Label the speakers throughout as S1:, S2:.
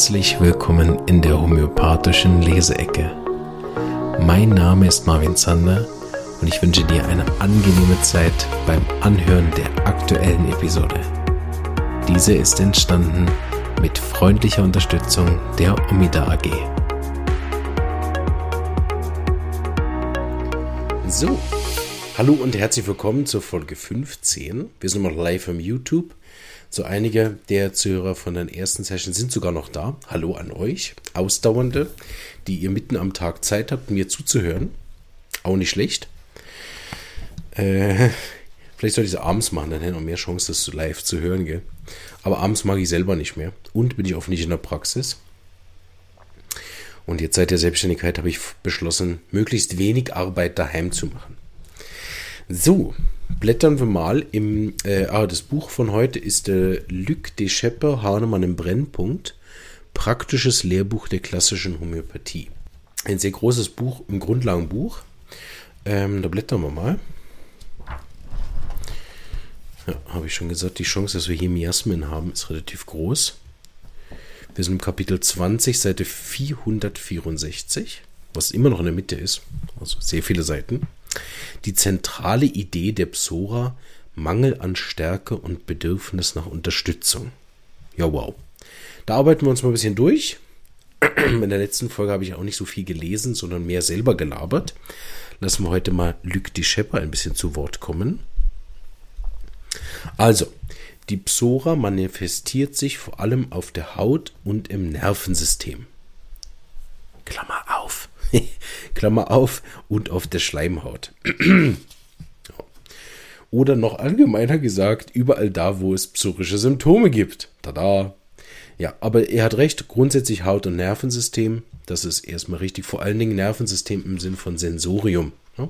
S1: Herzlich willkommen in der homöopathischen Leseecke. Mein Name ist Marvin Zander und ich wünsche dir eine angenehme Zeit beim Anhören der aktuellen Episode. Diese ist entstanden mit freundlicher Unterstützung der Omida AG. So, hallo und herzlich willkommen zur Folge 15. Wir sind noch live am YouTube so einige der Zuhörer von den ersten Sessions sind sogar noch da. Hallo an euch, Ausdauernde, die ihr mitten am Tag Zeit habt, mir zuzuhören. Auch nicht schlecht. Äh, vielleicht sollte ich es abends machen, dann hätte ich noch mehr Chance, das live zu hören. Gell? Aber abends mag ich selber nicht mehr. Und bin ich oft nicht in der Praxis. Und jetzt seit der Selbstständigkeit habe ich beschlossen, möglichst wenig Arbeit daheim zu machen. So, blättern wir mal im, äh, ah, das Buch von heute ist äh, Luc de Schepper, Hahnemann im Brennpunkt, Praktisches Lehrbuch der klassischen Homöopathie. Ein sehr großes Buch, ein Grundlagenbuch. Ähm, da blättern wir mal. Ja, habe ich schon gesagt, die Chance, dass wir hier Miasmen haben, ist relativ groß. Wir sind im Kapitel 20, Seite 464, was immer noch in der Mitte ist. Also sehr viele Seiten. Die zentrale Idee der Psora, Mangel an Stärke und Bedürfnis nach Unterstützung. Ja, wow. Da arbeiten wir uns mal ein bisschen durch. In der letzten Folge habe ich auch nicht so viel gelesen, sondern mehr selber gelabert. Lassen wir heute mal Luc de Schepper ein bisschen zu Wort kommen. Also, die Psora manifestiert sich vor allem auf der Haut und im Nervensystem. Klammer. Klammer auf, und auf der Schleimhaut. Oder noch allgemeiner gesagt, überall da, wo es psychische Symptome gibt. Tada! Ja, aber er hat recht, grundsätzlich Haut- und Nervensystem, das ist erstmal richtig, vor allen Dingen Nervensystem im Sinn von Sensorium. Ja?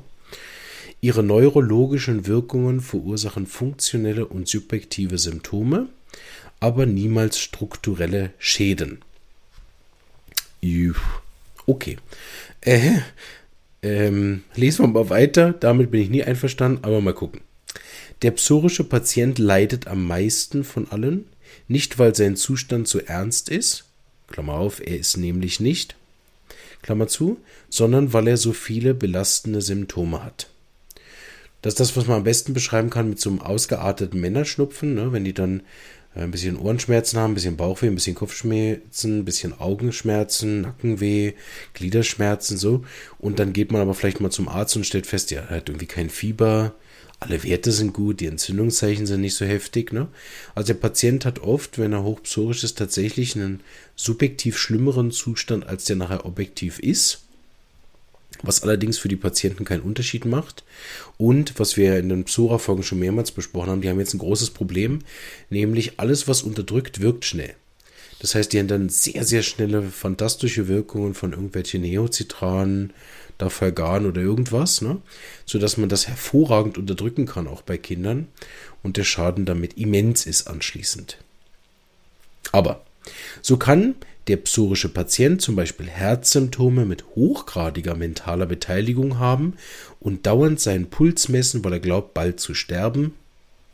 S1: Ihre neurologischen Wirkungen verursachen funktionelle und subjektive Symptome, aber niemals strukturelle Schäden. Okay. Äh, ähm, lesen wir mal weiter. Damit bin ich nie einverstanden, aber mal gucken. Der psorische Patient leidet am meisten von allen, nicht weil sein Zustand so ernst ist, Klammer auf, er ist nämlich nicht, Klammer zu, sondern weil er so viele belastende Symptome hat. Das ist das, was man am besten beschreiben kann mit so einem ausgearteten Männerschnupfen, ne? wenn die dann ein bisschen Ohrenschmerzen haben, ein bisschen Bauchweh, ein bisschen Kopfschmerzen, ein bisschen Augenschmerzen, Nackenweh, Gliederschmerzen, so. Und dann geht man aber vielleicht mal zum Arzt und stellt fest, ja, er hat irgendwie kein Fieber, alle Werte sind gut, die Entzündungszeichen sind nicht so heftig, ne? Also der Patient hat oft, wenn er hochpsorisch ist, tatsächlich einen subjektiv schlimmeren Zustand, als der nachher objektiv ist was allerdings für die Patienten keinen Unterschied macht. Und was wir in den Psora-Folgen schon mehrmals besprochen haben, die haben jetzt ein großes Problem, nämlich alles, was unterdrückt, wirkt schnell. Das heißt, die haben dann sehr, sehr schnelle, fantastische Wirkungen von irgendwelchen Neozitranen, Dafalgan oder irgendwas, ne? sodass man das hervorragend unterdrücken kann, auch bei Kindern, und der Schaden damit immens ist anschließend. Aber so kann der psorische Patient zum Beispiel Herzsymptome mit hochgradiger mentaler Beteiligung haben und dauernd seinen Puls messen, weil er glaubt, bald zu sterben,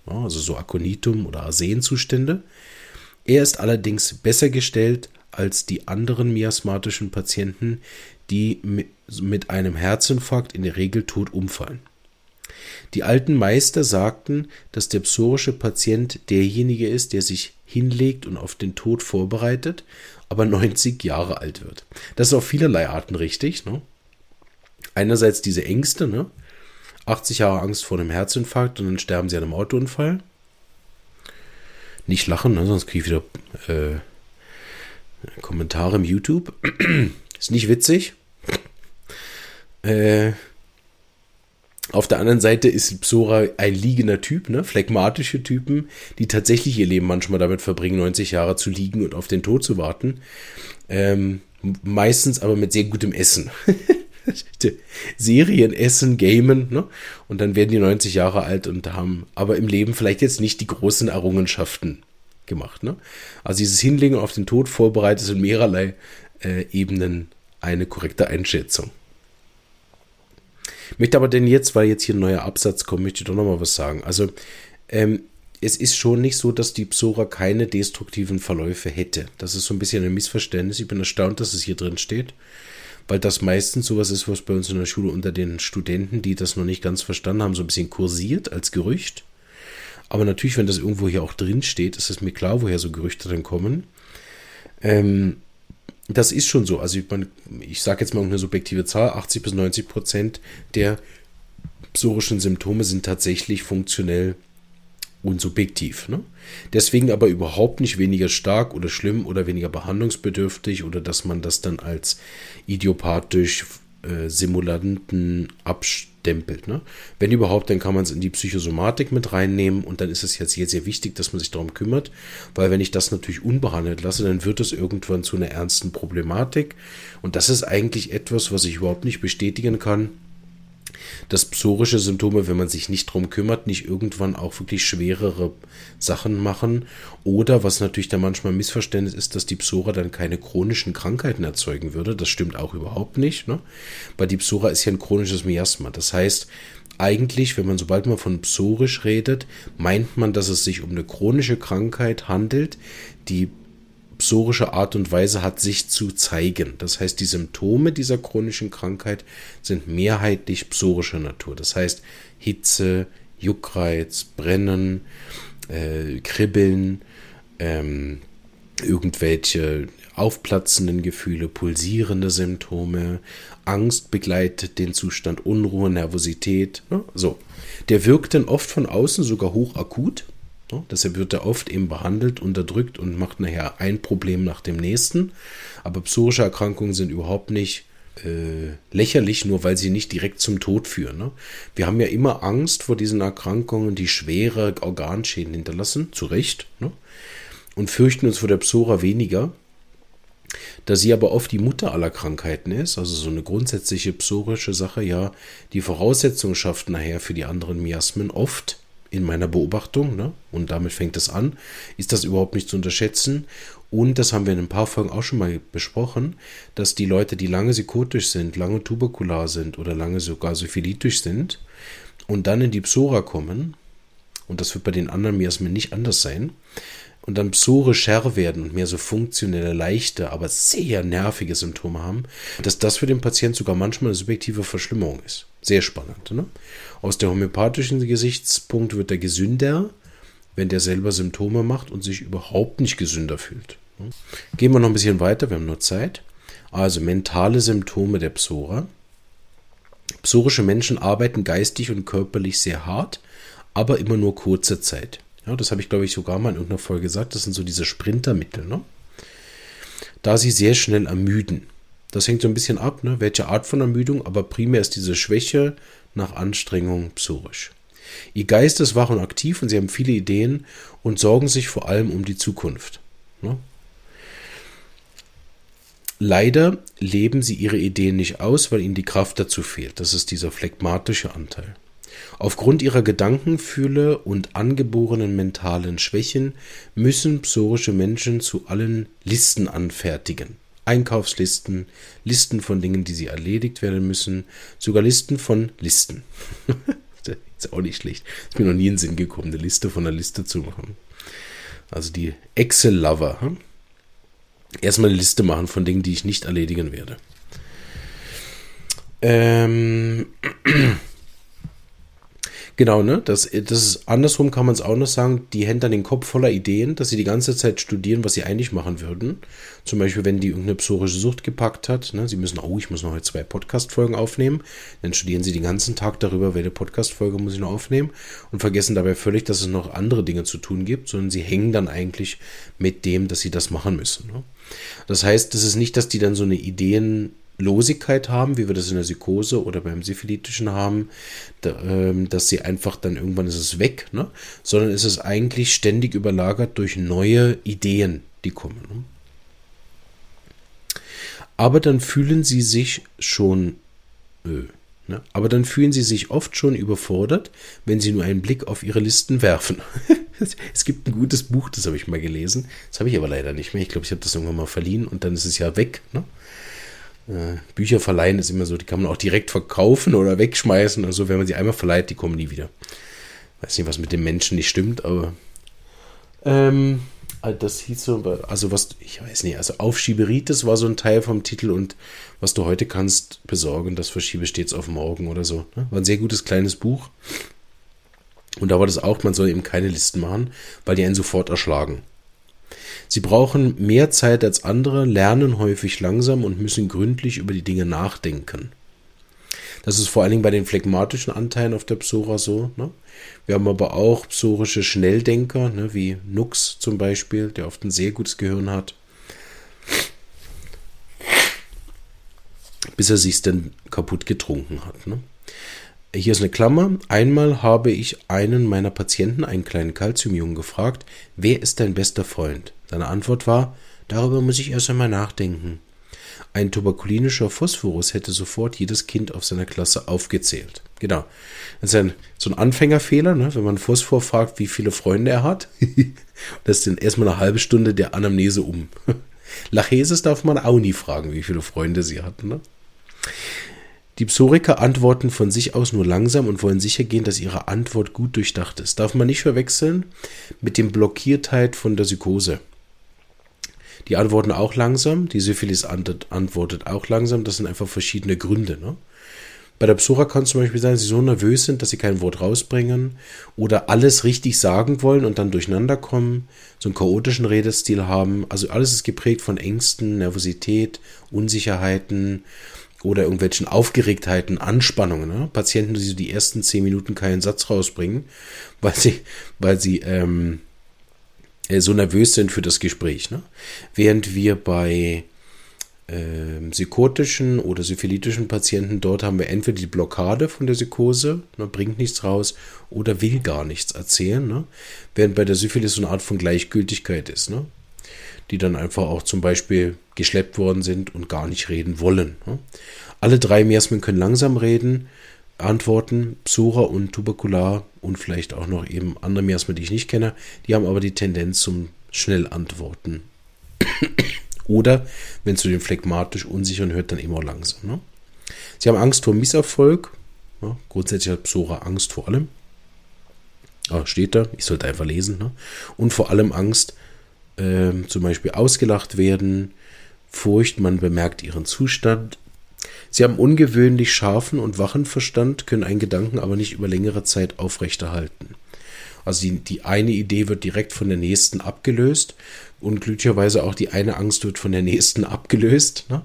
S1: also so Akonitum oder Arsenzustände. Er ist allerdings besser gestellt als die anderen miasmatischen Patienten, die mit einem Herzinfarkt in der Regel tot umfallen. Die alten Meister sagten, dass der psorische Patient derjenige ist, der sich hinlegt und auf den Tod vorbereitet, aber 90 Jahre alt wird. Das ist auf vielerlei Arten richtig. Ne? Einerseits diese Ängste, ne? 80 Jahre Angst vor einem Herzinfarkt und dann sterben sie an einem Autounfall. Nicht lachen, ne? sonst kriege ich wieder äh, Kommentare im YouTube. ist nicht witzig. Äh, auf der anderen Seite ist Psora ein liegender Typ, ne? phlegmatische Typen, die tatsächlich ihr Leben manchmal damit verbringen, 90 Jahre zu liegen und auf den Tod zu warten. Ähm, meistens aber mit sehr gutem Essen. Serien, Essen, Gamen, ne? Und dann werden die 90 Jahre alt und haben aber im Leben vielleicht jetzt nicht die großen Errungenschaften gemacht, ne? Also dieses Hinlegen auf den Tod vorbereitet in mehrerlei äh, Ebenen eine korrekte Einschätzung. Möchte aber denn jetzt, weil jetzt hier ein neuer Absatz kommt, möchte ich doch nochmal was sagen. Also, ähm, es ist schon nicht so, dass die Psora keine destruktiven Verläufe hätte. Das ist so ein bisschen ein Missverständnis. Ich bin erstaunt, dass es hier drin steht, weil das meistens sowas ist, was bei uns in der Schule unter den Studenten, die das noch nicht ganz verstanden haben, so ein bisschen kursiert als Gerücht. Aber natürlich, wenn das irgendwo hier auch drin steht, ist es mir klar, woher so Gerüchte dann kommen. Ähm, das ist schon so. Also ich, ich sage jetzt mal eine subjektive Zahl, 80 bis 90 Prozent der psorischen Symptome sind tatsächlich funktionell und subjektiv. Ne? Deswegen aber überhaupt nicht weniger stark oder schlimm oder weniger behandlungsbedürftig oder dass man das dann als idiopathisch äh, Simulanten abstempelt. Ne? Wenn überhaupt, dann kann man es in die Psychosomatik mit reinnehmen und dann ist es jetzt sehr, sehr wichtig, dass man sich darum kümmert, weil wenn ich das natürlich unbehandelt lasse, dann wird es irgendwann zu einer ernsten Problematik und das ist eigentlich etwas, was ich überhaupt nicht bestätigen kann dass psorische Symptome, wenn man sich nicht drum kümmert, nicht irgendwann auch wirklich schwerere Sachen machen. Oder was natürlich da manchmal ein Missverständnis ist, dass die Psora dann keine chronischen Krankheiten erzeugen würde. Das stimmt auch überhaupt nicht. Ne? Weil die Psora ist ja ein chronisches Miasma. Das heißt, eigentlich, wenn man sobald man von psorisch redet, meint man, dass es sich um eine chronische Krankheit handelt, die psorische Art und Weise hat, sich zu zeigen. Das heißt, die Symptome dieser chronischen Krankheit sind mehrheitlich psorischer Natur. Das heißt, Hitze, Juckreiz, Brennen, äh, Kribbeln, ähm, irgendwelche aufplatzenden Gefühle, pulsierende Symptome, Angst begleitet den Zustand, Unruhe, Nervosität. Ne? So. Der wirkt dann oft von außen sogar hochakut. Ne? Deshalb wird er oft eben behandelt, unterdrückt und macht nachher ein Problem nach dem nächsten. Aber psorische Erkrankungen sind überhaupt nicht äh, lächerlich, nur weil sie nicht direkt zum Tod führen. Ne? Wir haben ja immer Angst vor diesen Erkrankungen, die schwere Organschäden hinterlassen, zu Recht, ne? und fürchten uns vor der Psora weniger. Da sie aber oft die Mutter aller Krankheiten ist, also so eine grundsätzliche psorische Sache, ja, die Voraussetzung schafft nachher für die anderen Miasmen oft in meiner Beobachtung, ne? und damit fängt es an, ist das überhaupt nicht zu unterschätzen. Und das haben wir in ein paar Folgen auch schon mal besprochen, dass die Leute, die lange psychotisch sind, lange tuberkular sind oder lange sogar syphilitisch sind und dann in die Psora kommen, und das wird bei den anderen Miasmen nicht anders sein, und dann psorischer werden und mehr so funktionelle, leichte, aber sehr nervige Symptome haben, dass das für den Patienten sogar manchmal eine subjektive Verschlimmerung ist. Sehr spannend. Ne? Aus der homöopathischen Gesichtspunkt wird er gesünder, wenn der selber Symptome macht und sich überhaupt nicht gesünder fühlt. Ne? Gehen wir noch ein bisschen weiter, wir haben nur Zeit. Also mentale Symptome der Psora. Psorische Menschen arbeiten geistig und körperlich sehr hart, aber immer nur kurze Zeit. Ja, das habe ich, glaube ich, sogar mal in irgendeiner Folge gesagt. Das sind so diese Sprintermittel. Ne? Da sie sehr schnell ermüden. Das hängt so ein bisschen ab, ne? welche Art von Ermüdung, aber primär ist diese Schwäche nach Anstrengung psorisch. Ihr Geist ist wach und aktiv und sie haben viele Ideen und sorgen sich vor allem um die Zukunft. Ne? Leider leben sie ihre Ideen nicht aus, weil ihnen die Kraft dazu fehlt. Das ist dieser phlegmatische Anteil. Aufgrund ihrer Gedankenfühle und angeborenen mentalen Schwächen müssen psorische Menschen zu allen Listen anfertigen. Einkaufslisten, Listen von Dingen, die sie erledigt werden müssen, sogar Listen von Listen. ist auch nicht schlecht. Ist mir noch nie in den Sinn gekommen, eine Liste von einer Liste zu machen. Also die Excel-Lover. Hm? Erstmal eine Liste machen von Dingen, die ich nicht erledigen werde. Ähm. Genau, ne? Das, das ist andersrum kann man es auch noch sagen, die hätten dann den Kopf voller Ideen, dass sie die ganze Zeit studieren, was sie eigentlich machen würden. Zum Beispiel, wenn die irgendeine psorische Sucht gepackt hat, ne? Sie müssen, oh, ich muss noch heute zwei Podcast-Folgen aufnehmen. Dann studieren sie den ganzen Tag darüber, welche Podcast-Folge muss ich noch aufnehmen und vergessen dabei völlig, dass es noch andere Dinge zu tun gibt, sondern sie hängen dann eigentlich mit dem, dass sie das machen müssen. Ne? Das heißt, das ist nicht, dass die dann so eine Ideen Losigkeit haben, wie wir das in der Psychose oder beim Syphilitischen haben, ähm, dass sie einfach dann irgendwann ist es weg, ne? sondern ist es eigentlich ständig überlagert durch neue Ideen, die kommen. Ne? Aber dann fühlen sie sich schon, äh, ne? aber dann fühlen sie sich oft schon überfordert, wenn sie nur einen Blick auf ihre Listen werfen. es gibt ein gutes Buch, das habe ich mal gelesen, das habe ich aber leider nicht mehr. Ich glaube, ich habe das irgendwann mal verliehen und dann ist es ja weg. Ne? Äh, Bücher verleihen ist immer so, die kann man auch direkt verkaufen oder wegschmeißen. Also wenn man sie einmal verleiht, die kommen nie wieder. Weiß nicht, was mit den Menschen nicht stimmt, aber Ähm, ah, das hieß so, also was, ich weiß nicht, also Aufschieberitis war so ein Teil vom Titel und was du heute kannst besorgen, das verschiebe stets auf morgen oder so. Ne? War ein sehr gutes kleines Buch. Und da war das auch, man soll eben keine Listen machen, weil die einen sofort erschlagen. Sie brauchen mehr Zeit als andere, lernen häufig langsam und müssen gründlich über die Dinge nachdenken. Das ist vor allen Dingen bei den phlegmatischen Anteilen auf der Psora so. Ne? Wir haben aber auch psorische Schnelldenker, ne, wie Nux zum Beispiel, der oft ein sehr gutes Gehirn hat. Bis er sich dann kaputt getrunken hat. Ne? Hier ist eine Klammer. Einmal habe ich einen meiner Patienten, einen kleinen Kalziumjungen, gefragt, wer ist dein bester Freund? Seine Antwort war, darüber muss ich erst einmal nachdenken. Ein tuberkulinischer Phosphorus hätte sofort jedes Kind auf seiner Klasse aufgezählt. Genau. Das ist ein, so ein Anfängerfehler, ne? wenn man Phosphor fragt, wie viele Freunde er hat. das ist dann erstmal eine halbe Stunde der Anamnese um. Lachesis darf man auch nie fragen, wie viele Freunde sie hatten. Ne? Die Psoriker antworten von sich aus nur langsam und wollen sicher gehen, dass ihre Antwort gut durchdacht ist. Darf man nicht verwechseln mit dem Blockiertheit von der Psychose. Die antworten auch langsam, die Syphilis antwortet auch langsam, das sind einfach verschiedene Gründe. Ne? Bei der Psora kann es zum Beispiel sein, dass sie so nervös sind, dass sie kein Wort rausbringen oder alles richtig sagen wollen und dann durcheinander kommen, so einen chaotischen Redestil haben. Also alles ist geprägt von Ängsten, Nervosität, Unsicherheiten oder irgendwelchen Aufgeregtheiten, Anspannungen. Ne? Patienten, die so die ersten zehn Minuten keinen Satz rausbringen, weil sie, weil sie ähm, äh, so nervös sind für das Gespräch. Ne? Während wir bei äh, psychotischen oder syphilitischen Patienten, dort haben wir entweder die Blockade von der Psychose, ne, bringt nichts raus, oder will gar nichts erzählen. Ne? Während bei der Syphilis so eine Art von Gleichgültigkeit ist, ne? die dann einfach auch zum Beispiel geschleppt worden sind und gar nicht reden wollen. Ne? Alle drei Miasmen können langsam reden, Antworten, Psora und Tuberkular und vielleicht auch noch eben andere Miasmen, die ich nicht kenne, die haben aber die Tendenz zum Schnellantworten. Oder, wenn es zu den phlegmatisch Unsicheren hört, dann immer langsam. Ne? Sie haben Angst vor Misserfolg. Ja, grundsätzlich hat Psora Angst vor allem. Ah, steht da, ich sollte einfach lesen. Ne? Und vor allem Angst, äh, zum Beispiel ausgelacht werden, Furcht, man bemerkt ihren Zustand, Sie haben ungewöhnlich scharfen und wachen Verstand, können einen Gedanken aber nicht über längere Zeit aufrechterhalten. Also die, die eine Idee wird direkt von der nächsten abgelöst und glücklicherweise auch die eine Angst wird von der nächsten abgelöst. Ne?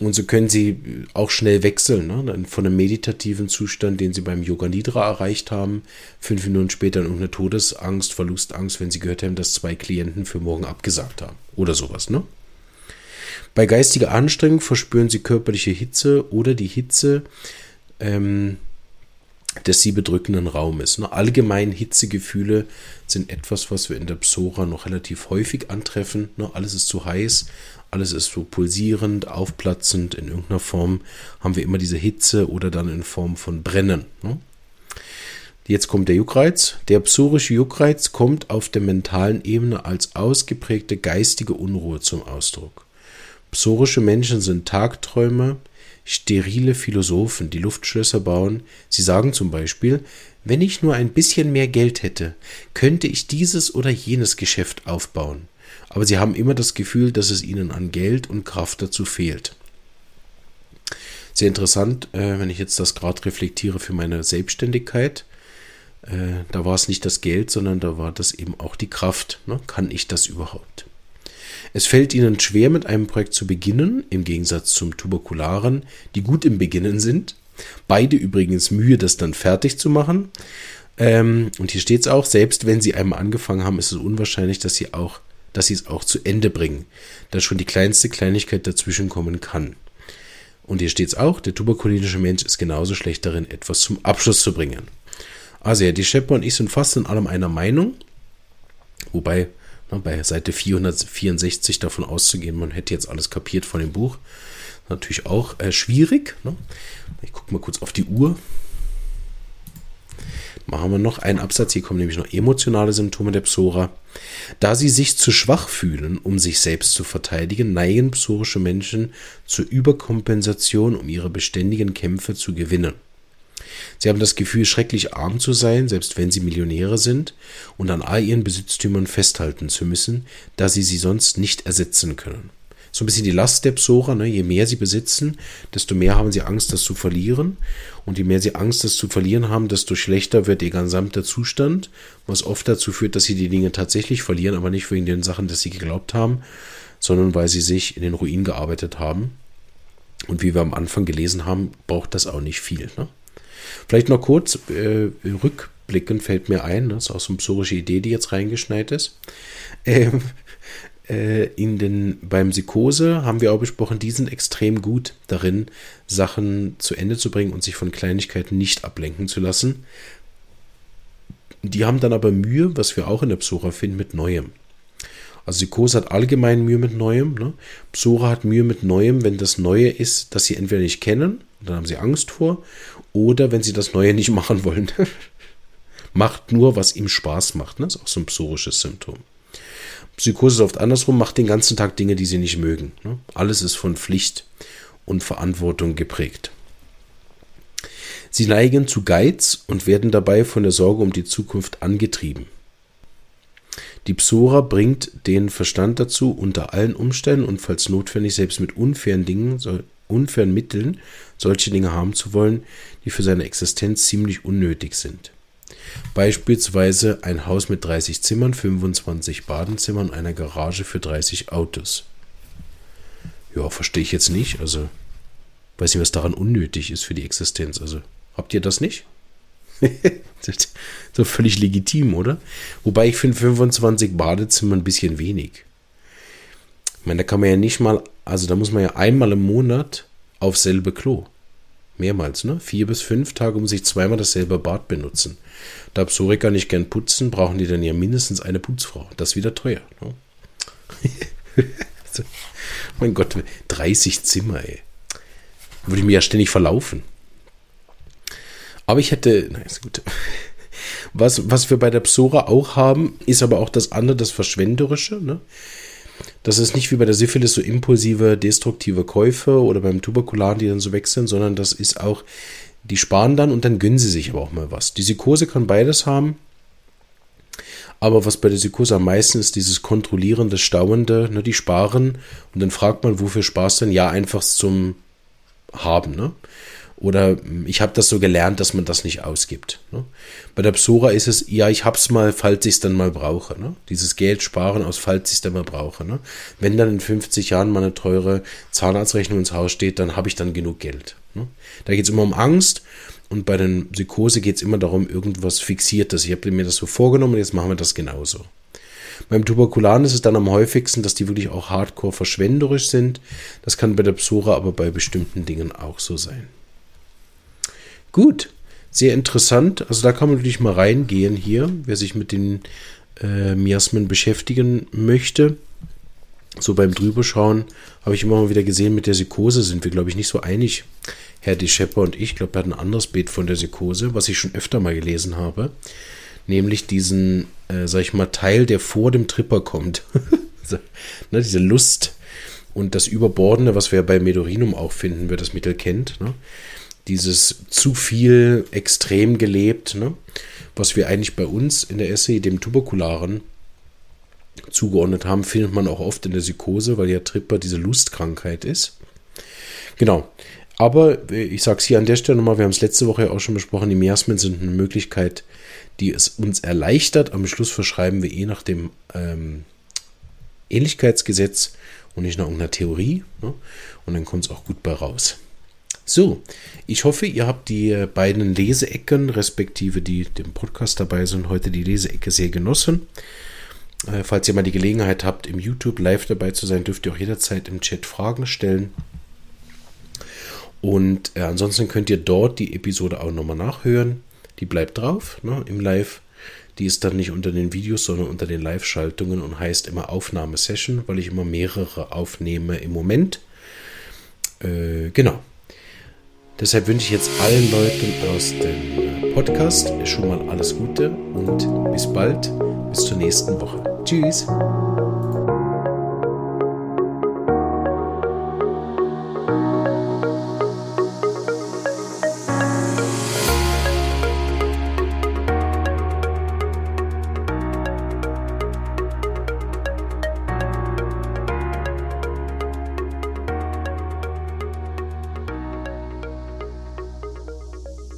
S1: Und so können sie auch schnell wechseln, ne? von einem meditativen Zustand, den sie beim Yoga Nidra erreicht haben, fünf Minuten später in irgendeine Todesangst, Verlustangst, wenn sie gehört haben, dass zwei Klienten für morgen abgesagt haben. Oder sowas, ne? Bei geistiger Anstrengung verspüren sie körperliche Hitze oder die Hitze ähm, des sie bedrückenden Raumes. Ne? Allgemein Hitzegefühle sind etwas, was wir in der Psora noch relativ häufig antreffen. Ne? Alles ist zu heiß, alles ist so pulsierend, aufplatzend. In irgendeiner Form haben wir immer diese Hitze oder dann in Form von Brennen. Ne? Jetzt kommt der Juckreiz. Der psorische Juckreiz kommt auf der mentalen Ebene als ausgeprägte geistige Unruhe zum Ausdruck. Psorische Menschen sind Tagträumer, sterile Philosophen, die Luftschlösser bauen. Sie sagen zum Beispiel, wenn ich nur ein bisschen mehr Geld hätte, könnte ich dieses oder jenes Geschäft aufbauen. Aber sie haben immer das Gefühl, dass es ihnen an Geld und Kraft dazu fehlt. Sehr interessant, äh, wenn ich jetzt das gerade reflektiere für meine Selbstständigkeit. Äh, da war es nicht das Geld, sondern da war das eben auch die Kraft. Ne? Kann ich das überhaupt? Es fällt ihnen schwer, mit einem Projekt zu beginnen, im Gegensatz zum Tuberkularen, die gut im Beginnen sind. Beide übrigens Mühe, das dann fertig zu machen. Ähm, und hier steht es auch, selbst wenn sie einmal angefangen haben, ist es unwahrscheinlich, dass sie auch, dass sie es auch zu Ende bringen, da schon die kleinste Kleinigkeit dazwischen kommen kann. Und hier steht es auch, der tuberkulinische Mensch ist genauso schlecht darin, etwas zum Abschluss zu bringen. Also ja, die Shepard und ich sind fast in allem einer Meinung. Wobei bei Seite 464 davon auszugehen, man hätte jetzt alles kapiert von dem Buch. Natürlich auch äh, schwierig. Ne? Ich gucke mal kurz auf die Uhr. Machen wir noch einen Absatz. Hier kommen nämlich noch emotionale Symptome der Psora. Da sie sich zu schwach fühlen, um sich selbst zu verteidigen, neigen psorische Menschen zur Überkompensation, um ihre beständigen Kämpfe zu gewinnen. Sie haben das Gefühl, schrecklich arm zu sein, selbst wenn sie Millionäre sind, und an all ihren Besitztümern festhalten zu müssen, da sie sie sonst nicht ersetzen können. So ein bisschen die Last der Psora, ne? je mehr sie besitzen, desto mehr haben sie Angst, das zu verlieren. Und je mehr sie Angst, das zu verlieren haben, desto schlechter wird ihr gesamter Zustand, was oft dazu führt, dass sie die Dinge tatsächlich verlieren, aber nicht wegen den Sachen, dass sie geglaubt haben, sondern weil sie sich in den Ruin gearbeitet haben. Und wie wir am Anfang gelesen haben, braucht das auch nicht viel. Ne? Vielleicht noch kurz äh, rückblickend fällt mir ein, das ist auch so eine psorische Idee, die jetzt reingeschneit ist. Ähm, äh, in den, beim Psychose haben wir auch besprochen, die sind extrem gut darin, Sachen zu Ende zu bringen und sich von Kleinigkeiten nicht ablenken zu lassen. Die haben dann aber Mühe, was wir auch in der Psora finden, mit Neuem. Also Psychose hat allgemein Mühe mit Neuem. Ne? Psora hat Mühe mit Neuem, wenn das Neue ist, das sie entweder nicht kennen, dann haben sie Angst vor, oder wenn sie das Neue nicht machen wollen. macht nur, was ihm Spaß macht. Ne? Das ist auch so ein psorisches Symptom. Psychose ist oft andersrum, macht den ganzen Tag Dinge, die sie nicht mögen. Ne? Alles ist von Pflicht und Verantwortung geprägt. Sie neigen zu Geiz und werden dabei von der Sorge um die Zukunft angetrieben. Die Psora bringt den Verstand dazu, unter allen Umständen und falls notwendig selbst mit unfairen Dingen, unfairen Mitteln solche Dinge haben zu wollen, die für seine Existenz ziemlich unnötig sind. Beispielsweise ein Haus mit 30 Zimmern, 25 Badenzimmern, einer Garage für 30 Autos. Ja, verstehe ich jetzt nicht. Also, weiß nicht, was daran unnötig ist für die Existenz. Also, habt ihr das nicht? so völlig legitim, oder? Wobei ich finde 25 Badezimmer ein bisschen wenig. Ich meine, da kann man ja nicht mal, also da muss man ja einmal im Monat auf selbe Klo. Mehrmals, ne? Vier bis fünf Tage muss ich zweimal dasselbe Bad benutzen. Da Psoriker nicht gern putzen, brauchen die dann ja mindestens eine Putzfrau. Das ist wieder teuer. Ne? mein Gott, 30 Zimmer, ey. Würde ich mir ja ständig verlaufen. Aber ich hätte, na ist gut. Was, was wir bei der Psora auch haben, ist aber auch das andere, das Verschwenderische. Ne? Das ist nicht wie bei der Syphilis so impulsive, destruktive Käufe oder beim Tuberkularen, die dann so sind, sondern das ist auch, die sparen dann und dann gönnen sie sich aber auch mal was. Die Psychose kann beides haben. Aber was bei der Psychose am meisten ist, dieses kontrollierende, stauende, ne, die sparen und dann fragt man, wofür sparst du denn? Ja, einfach zum Haben, ne? Oder ich habe das so gelernt, dass man das nicht ausgibt. Ne? Bei der Psora ist es, ja, ich hab's mal, falls ich es dann mal brauche. Ne? Dieses Geld sparen aus, falls ich es dann mal brauche. Ne? Wenn dann in 50 Jahren mal eine teure Zahnarztrechnung ins Haus steht, dann habe ich dann genug Geld. Ne? Da geht es immer um Angst und bei der Psychose geht es immer darum, irgendwas Fixiertes. Ich habe mir das so vorgenommen, jetzt machen wir das genauso. Beim Tuberkulan ist es dann am häufigsten, dass die wirklich auch hardcore verschwenderisch sind. Das kann bei der Psora aber bei bestimmten Dingen auch so sein. Gut, sehr interessant. Also da kann man natürlich mal reingehen hier, wer sich mit den äh, Miasmen beschäftigen möchte. So beim Drüberschauen habe ich immer mal wieder gesehen, mit der Psychose sind wir, glaube ich, nicht so einig. Herr De Schepper und ich, glaube, er hat ein anderes Bild von der Psychose, was ich schon öfter mal gelesen habe. Nämlich diesen, äh, sag ich mal, Teil, der vor dem Tripper kommt. ne, diese Lust und das Überbordene, was wir bei Medorinum auch finden, wer das Mittel kennt. Ne? dieses zu viel extrem gelebt, ne? was wir eigentlich bei uns in der SE, dem Tuberkularen, zugeordnet haben, findet man auch oft in der Psychose, weil ja Tripper diese Lustkrankheit ist. Genau. Aber ich sage es hier an der Stelle nochmal, wir haben es letzte Woche auch schon besprochen, die Miasmen sind eine Möglichkeit, die es uns erleichtert. Am Schluss verschreiben wir eh nach dem ähm, Ähnlichkeitsgesetz und nicht nach irgendeiner Theorie. Ne? Und dann kommt es auch gut bei raus. So, ich hoffe, ihr habt die beiden Leseecken, respektive die dem Podcast dabei sind, heute die Leseecke sehr genossen. Äh, falls ihr mal die Gelegenheit habt, im YouTube live dabei zu sein, dürft ihr auch jederzeit im Chat Fragen stellen. Und äh, ansonsten könnt ihr dort die Episode auch nochmal nachhören. Die bleibt drauf ne, im Live. Die ist dann nicht unter den Videos, sondern unter den Live-Schaltungen und heißt immer Aufnahmesession, weil ich immer mehrere aufnehme im Moment. Äh, genau. Deshalb wünsche ich jetzt allen Leuten aus dem Podcast schon mal alles Gute und bis bald, bis zur nächsten Woche. Tschüss.